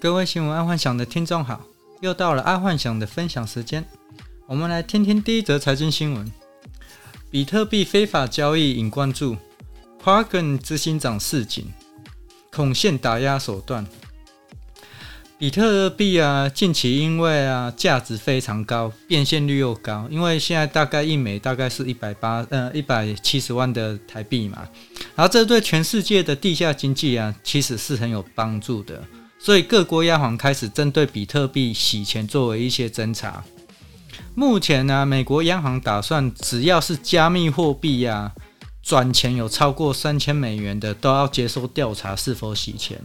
各位新闻爱幻想的听众好，又到了爱幻想的分享时间。我们来听听第一则财经新闻：比特币非法交易引关注，Kraken 执行长示警，恐现打压手段。比特币啊，近期因为啊价值非常高，变现率又高，因为现在大概一枚大概是一百八呃一百七十万的台币嘛，然后这对全世界的地下经济啊，其实是很有帮助的。所以各国央行开始针对比特币洗钱作为一些侦查。目前呢，美国央行打算只要是加密货币呀转钱有超过三千美元的，都要接受调查是否洗钱。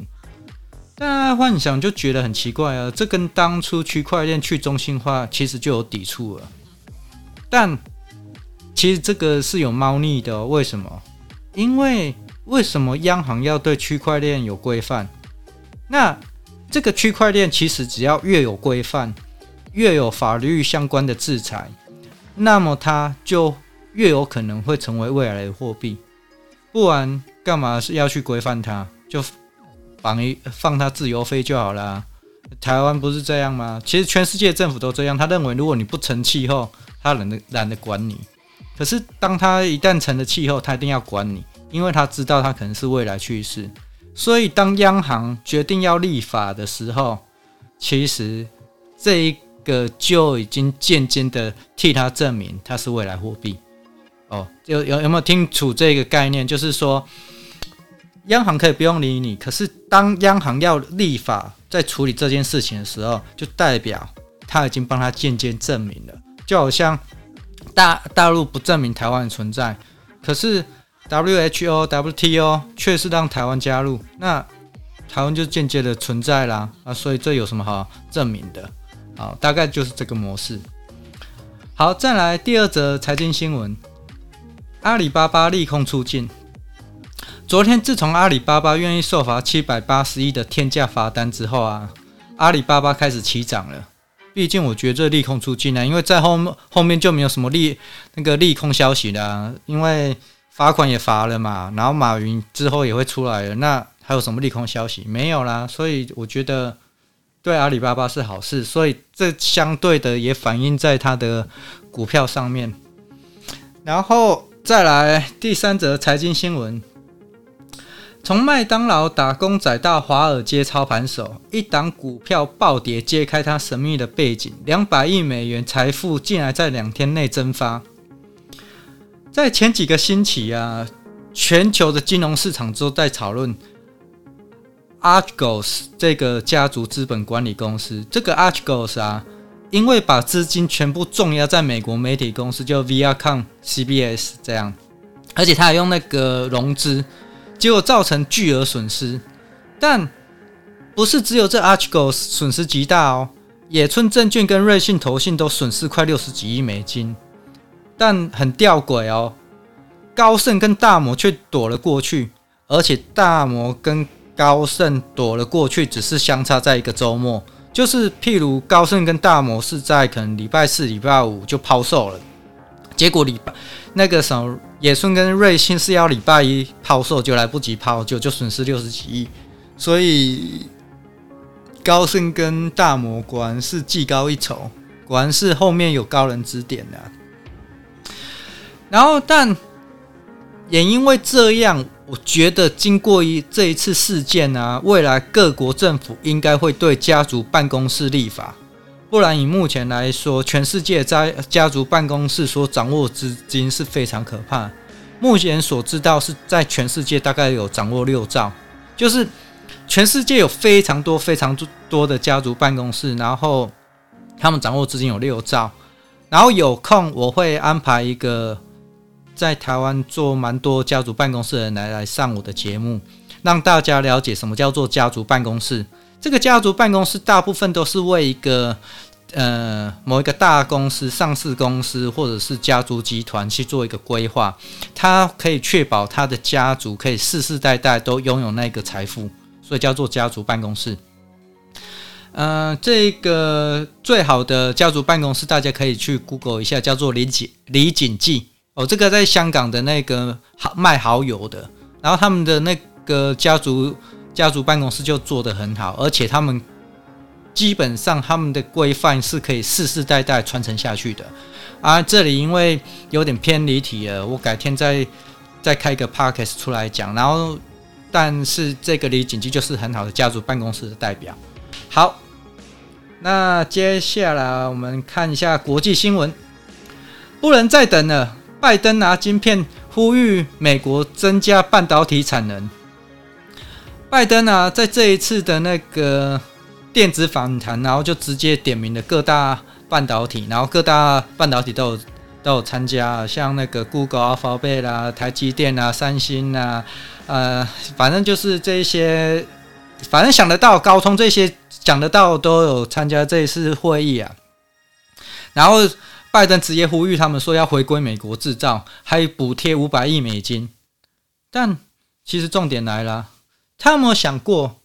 大家幻想就觉得很奇怪啊，这跟当初区块链去中心化其实就有抵触了。但其实这个是有猫腻的哦，为什么？因为为什么央行要对区块链有规范？那这个区块链其实只要越有规范，越有法律相关的制裁，那么它就越有可能会成为未来的货币。不然干嘛是要去规范它？就绑一放它自由飞就好了。台湾不是这样吗？其实全世界政府都这样。他认为如果你不成气候，他懒得懒得管你。可是当他一旦成了气候，他一定要管你，因为他知道他可能是未来趋势。所以，当央行决定要立法的时候，其实这一个就已经渐渐的替他证明它是未来货币。哦，有有有没有听楚这个概念？就是说，央行可以不用理你，可是当央行要立法在处理这件事情的时候，就代表他已经帮他渐渐证明了。就好像大大陆不证明台湾的存在，可是。WHO、WTO 确实让台湾加入，那台湾就间接的存在啦啊，所以这有什么好证明的？好，大概就是这个模式。好，再来第二则财经新闻：阿里巴巴利空出尽。昨天，自从阿里巴巴愿意受罚七百八十亿的天价罚单之后啊，阿里巴巴开始起涨了。毕竟，我觉得这利空出尽啊，因为在后后面就没有什么利那个利空消息了啊，因为。罚款也罚了嘛，然后马云之后也会出来了，那还有什么利空消息？没有啦，所以我觉得对阿里巴巴是好事，所以这相对的也反映在它的股票上面。然后再来第三则财经新闻：从麦当劳打工仔到华尔街操盘手，一档股票暴跌，揭开它神秘的背景，两百亿美元财富竟然在两天内蒸发。在前几个星期啊，全球的金融市场都在讨论 Archegos 这个家族资本管理公司。这个 Archegos 啊，因为把资金全部重压在美国媒体公司，就 Viacom、CBS 这样，而且他还用那个融资，结果造成巨额损失。但不是只有这 Archegos 损失极大哦，野村证券跟瑞信投信都损失快六十几亿美金。但很吊诡哦，高盛跟大摩却躲了过去，而且大摩跟高盛躲了过去，只是相差在一个周末。就是譬如高盛跟大摩是在可能礼拜四、礼拜五就抛售了，结果礼拜那个什么野村跟瑞信是要礼拜一抛售，就来不及抛，就就损失六十几亿。所以高盛跟大摩果然是技高一筹，果然是后面有高人指点的。然后，但也因为这样，我觉得经过一这一次事件啊，未来各国政府应该会对家族办公室立法，不然以目前来说，全世界在家族办公室所掌握资金是非常可怕。目前所知道是在全世界大概有掌握六兆，就是全世界有非常多非常多的家族办公室，然后他们掌握资金有六兆，然后有空我会安排一个。在台湾做蛮多家族办公室的人来来上我的节目，让大家了解什么叫做家族办公室。这个家族办公室大部分都是为一个呃某一个大公司、上市公司或者是家族集团去做一个规划，它可以确保他的家族可以世世代代都拥有那个财富，所以叫做家族办公室。呃，这个最好的家族办公室，大家可以去 Google 一下，叫做李锦李锦记。哦，这个在香港的那个好卖蚝油的，然后他们的那个家族家族办公室就做得很好，而且他们基本上他们的规范是可以世世代代传承下去的。啊，这里因为有点偏离题了，我改天再再开个 podcast 出来讲。然后，但是这个李锦记就是很好的家族办公室的代表。好，那接下来我们看一下国际新闻，不能再等了，拜登拿晶片呼吁美国增加半导体产能。拜登啊，在这一次的那个电子访谈，然后就直接点名了各大半导体，然后各大半导体都有都有参加，像那个 Google、Alphabet 啦、台积电啊、三星啊，呃，反正就是这些，反正想得到高通这些讲得到都有参加这一次会议啊。然后拜登直接呼吁他们说要回归美国制造，还补贴五百亿美金。但其实重点来了。他有没有想过，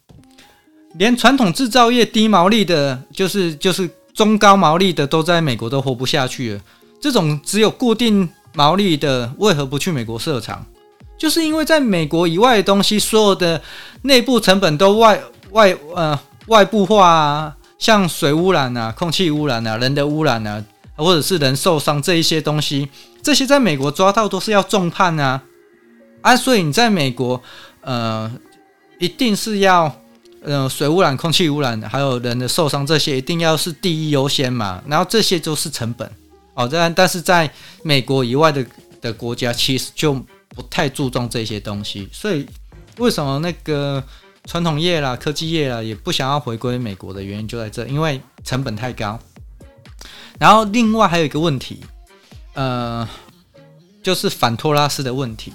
连传统制造业低毛利的，就是就是中高毛利的，都在美国都活不下去了。这种只有固定毛利的，为何不去美国设厂？就是因为在美国以外的东西，所有的内部成本都外外呃外部化啊，像水污染啊、空气污染啊、人的污染啊，或者是人受伤这一些东西，这些在美国抓到都是要重判啊啊！所以你在美国呃。一定是要，呃，水污染、空气污染，还有人的受伤，这些一定要是第一优先嘛。然后这些都是成本哦。但但是在美国以外的的国家，其实就不太注重这些东西。所以为什么那个传统业啦、科技业啦也不想要回归美国的原因就在这，因为成本太高。然后另外还有一个问题，呃，就是反托拉斯的问题。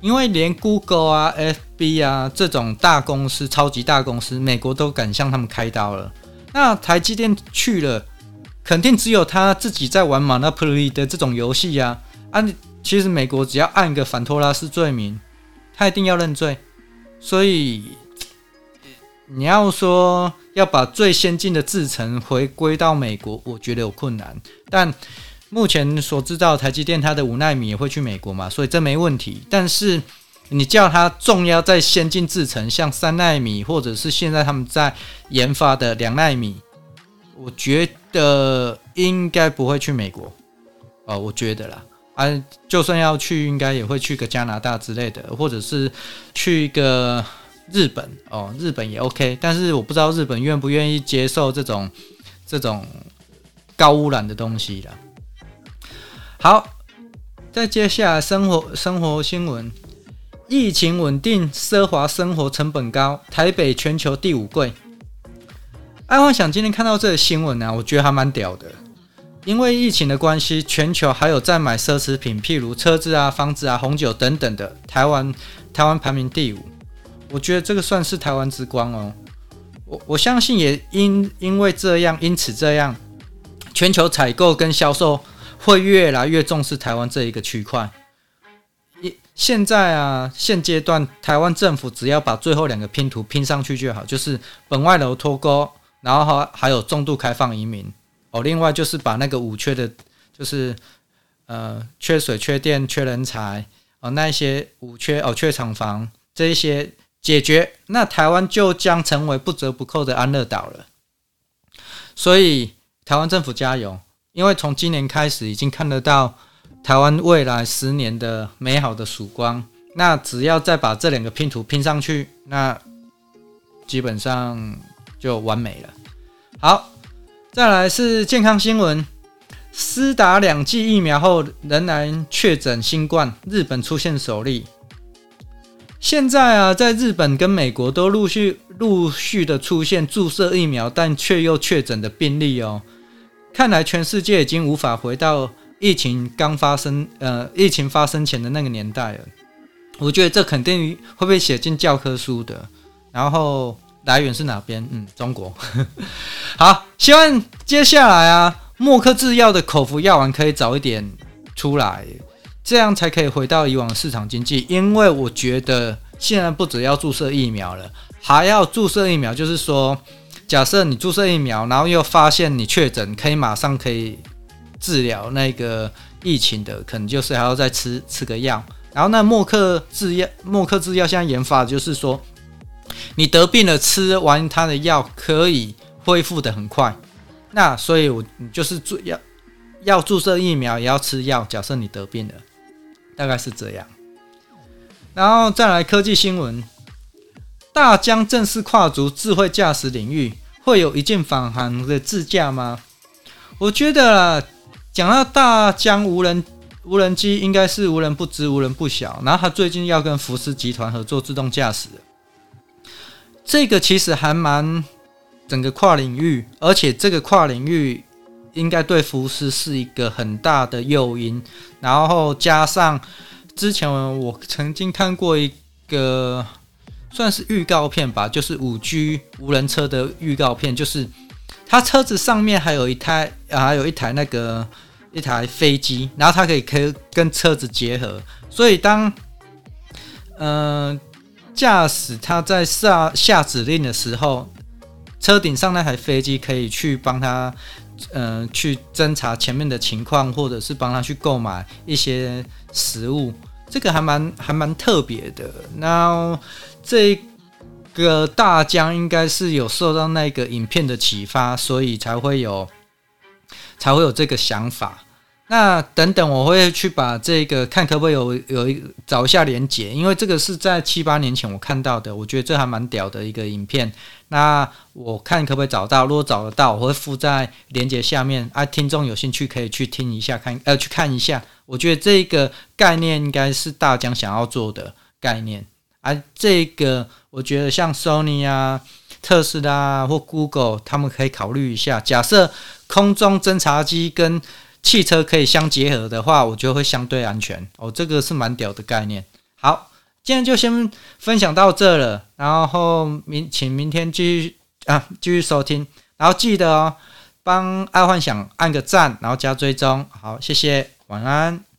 因为连 Google 啊、FB 啊这种大公司、超级大公司，美国都敢向他们开刀了。那台积电去了，肯定只有他自己在玩 Monopoly 的这种游戏呀。啊，其实美国只要按个反托拉斯罪名，他一定要认罪。所以你要说要把最先进的制程回归到美国，我觉得有困难。但目前所知道，台积电它的五纳米也会去美国嘛，所以这没问题。但是你叫它重压在先进制程，像三纳米，或者是现在他们在研发的两纳米，我觉得应该不会去美国哦，我觉得啦，啊，就算要去，应该也会去个加拿大之类的，或者是去一个日本哦，日本也 OK。但是我不知道日本愿不愿意接受这种这种高污染的东西啦。好，再接下来生活生活新闻，疫情稳定，奢华生活成本高，台北全球第五贵。爱幻想今天看到这个新闻呢、我觉得还蛮屌的，因为疫情的关系，全球还有在买奢侈品，譬如车子啊、房子啊、红酒等等的，台湾台湾排名第五，我觉得这个算是台湾之光哦。我我相信也因因为这样，因此这样，全球采购跟销售。会越来越重视台湾这一个区块。一现在啊，现阶段台湾政府只要把最后两个拼图拼上去就好，就是本外楼脱钩，然后还还有重度开放移民哦。另外就是把那个五缺的，就是呃缺水、缺电、缺人才哦，那一些五缺哦，缺厂房这一些解决，那台湾就将成为不折不扣的安乐岛了。所以台湾政府加油！因为从今年开始，已经看得到台湾未来十年的美好的曙光。那只要再把这两个拼图拼上去，那基本上就完美了。好，再来是健康新闻：施打两剂疫苗后仍然确诊新冠，日本出现首例。现在啊，在日本跟美国都陆续陆续的出现注射疫苗但却又确诊的病例哦。看来全世界已经无法回到疫情刚发生，呃，疫情发生前的那个年代了。我觉得这肯定会被写进教科书的。然后来源是哪边？嗯，中国。好，希望接下来啊，默克制药的口服药丸可以早一点出来，这样才可以回到以往市场经济。因为我觉得现在不只要注射疫苗了，还要注射疫苗，就是说。假设你注射疫苗，然后又发现你确诊，可以马上可以治疗那个疫情的，可能就是还要再吃吃个药。然后那默克制药，默克制药现在研发就是说，你得病了，吃完他的药可以恢复得很快。那所以，我就是注要要注射疫苗，也要吃药。假设你得病了，大概是这样。然后再来科技新闻，大疆正式跨足智慧驾驶领域，会有一键返航的自驾吗？我觉得讲到大疆无人无人机，应该是无人不知，无人不晓。然后他最近要跟福斯集团合作自动驾驶，这个其实还蛮。整个跨领域，而且这个跨领域应该对福斯是一个很大的诱因。然后加上之前我曾经看过一个算是预告片吧，就是五 G 无人车的预告片，就是它车子上面还有一台，还有一台那个一台飞机，然后它可以可以跟车子结合，所以当嗯、驾驶他在下下指令的时候。车顶上那台飞机可以去帮他，嗯，去侦查前面的情况，或者是帮他去购买一些食物，这个还蛮还蛮特别的。那这个大疆应该是有受到那个影片的启发，所以才会有才会有这个想法。那等等，我会去把这个看可不可以有有一找一下连结，因为这个是在七八年前我看到的，我觉得这还蛮屌的一个影片。那我看可不可以找到，如果找得到，我会附在连结下面啊。听众有兴趣可以去听一下，看呃去看一下。我觉得这个概念应该是大疆想要做的概念，而、这个我觉得像 Sony 啊、特斯拉或 Google 他们可以考虑一下。假设空中侦察机跟汽车可以相结合的话，我觉得会相对安全哦。这个是蛮屌的概念。好，今天就先分享到这了，然后明请明天继续啊继续收听，然后记得哦，帮爱幻想按个赞，然后加追踪。好，谢谢，晚安。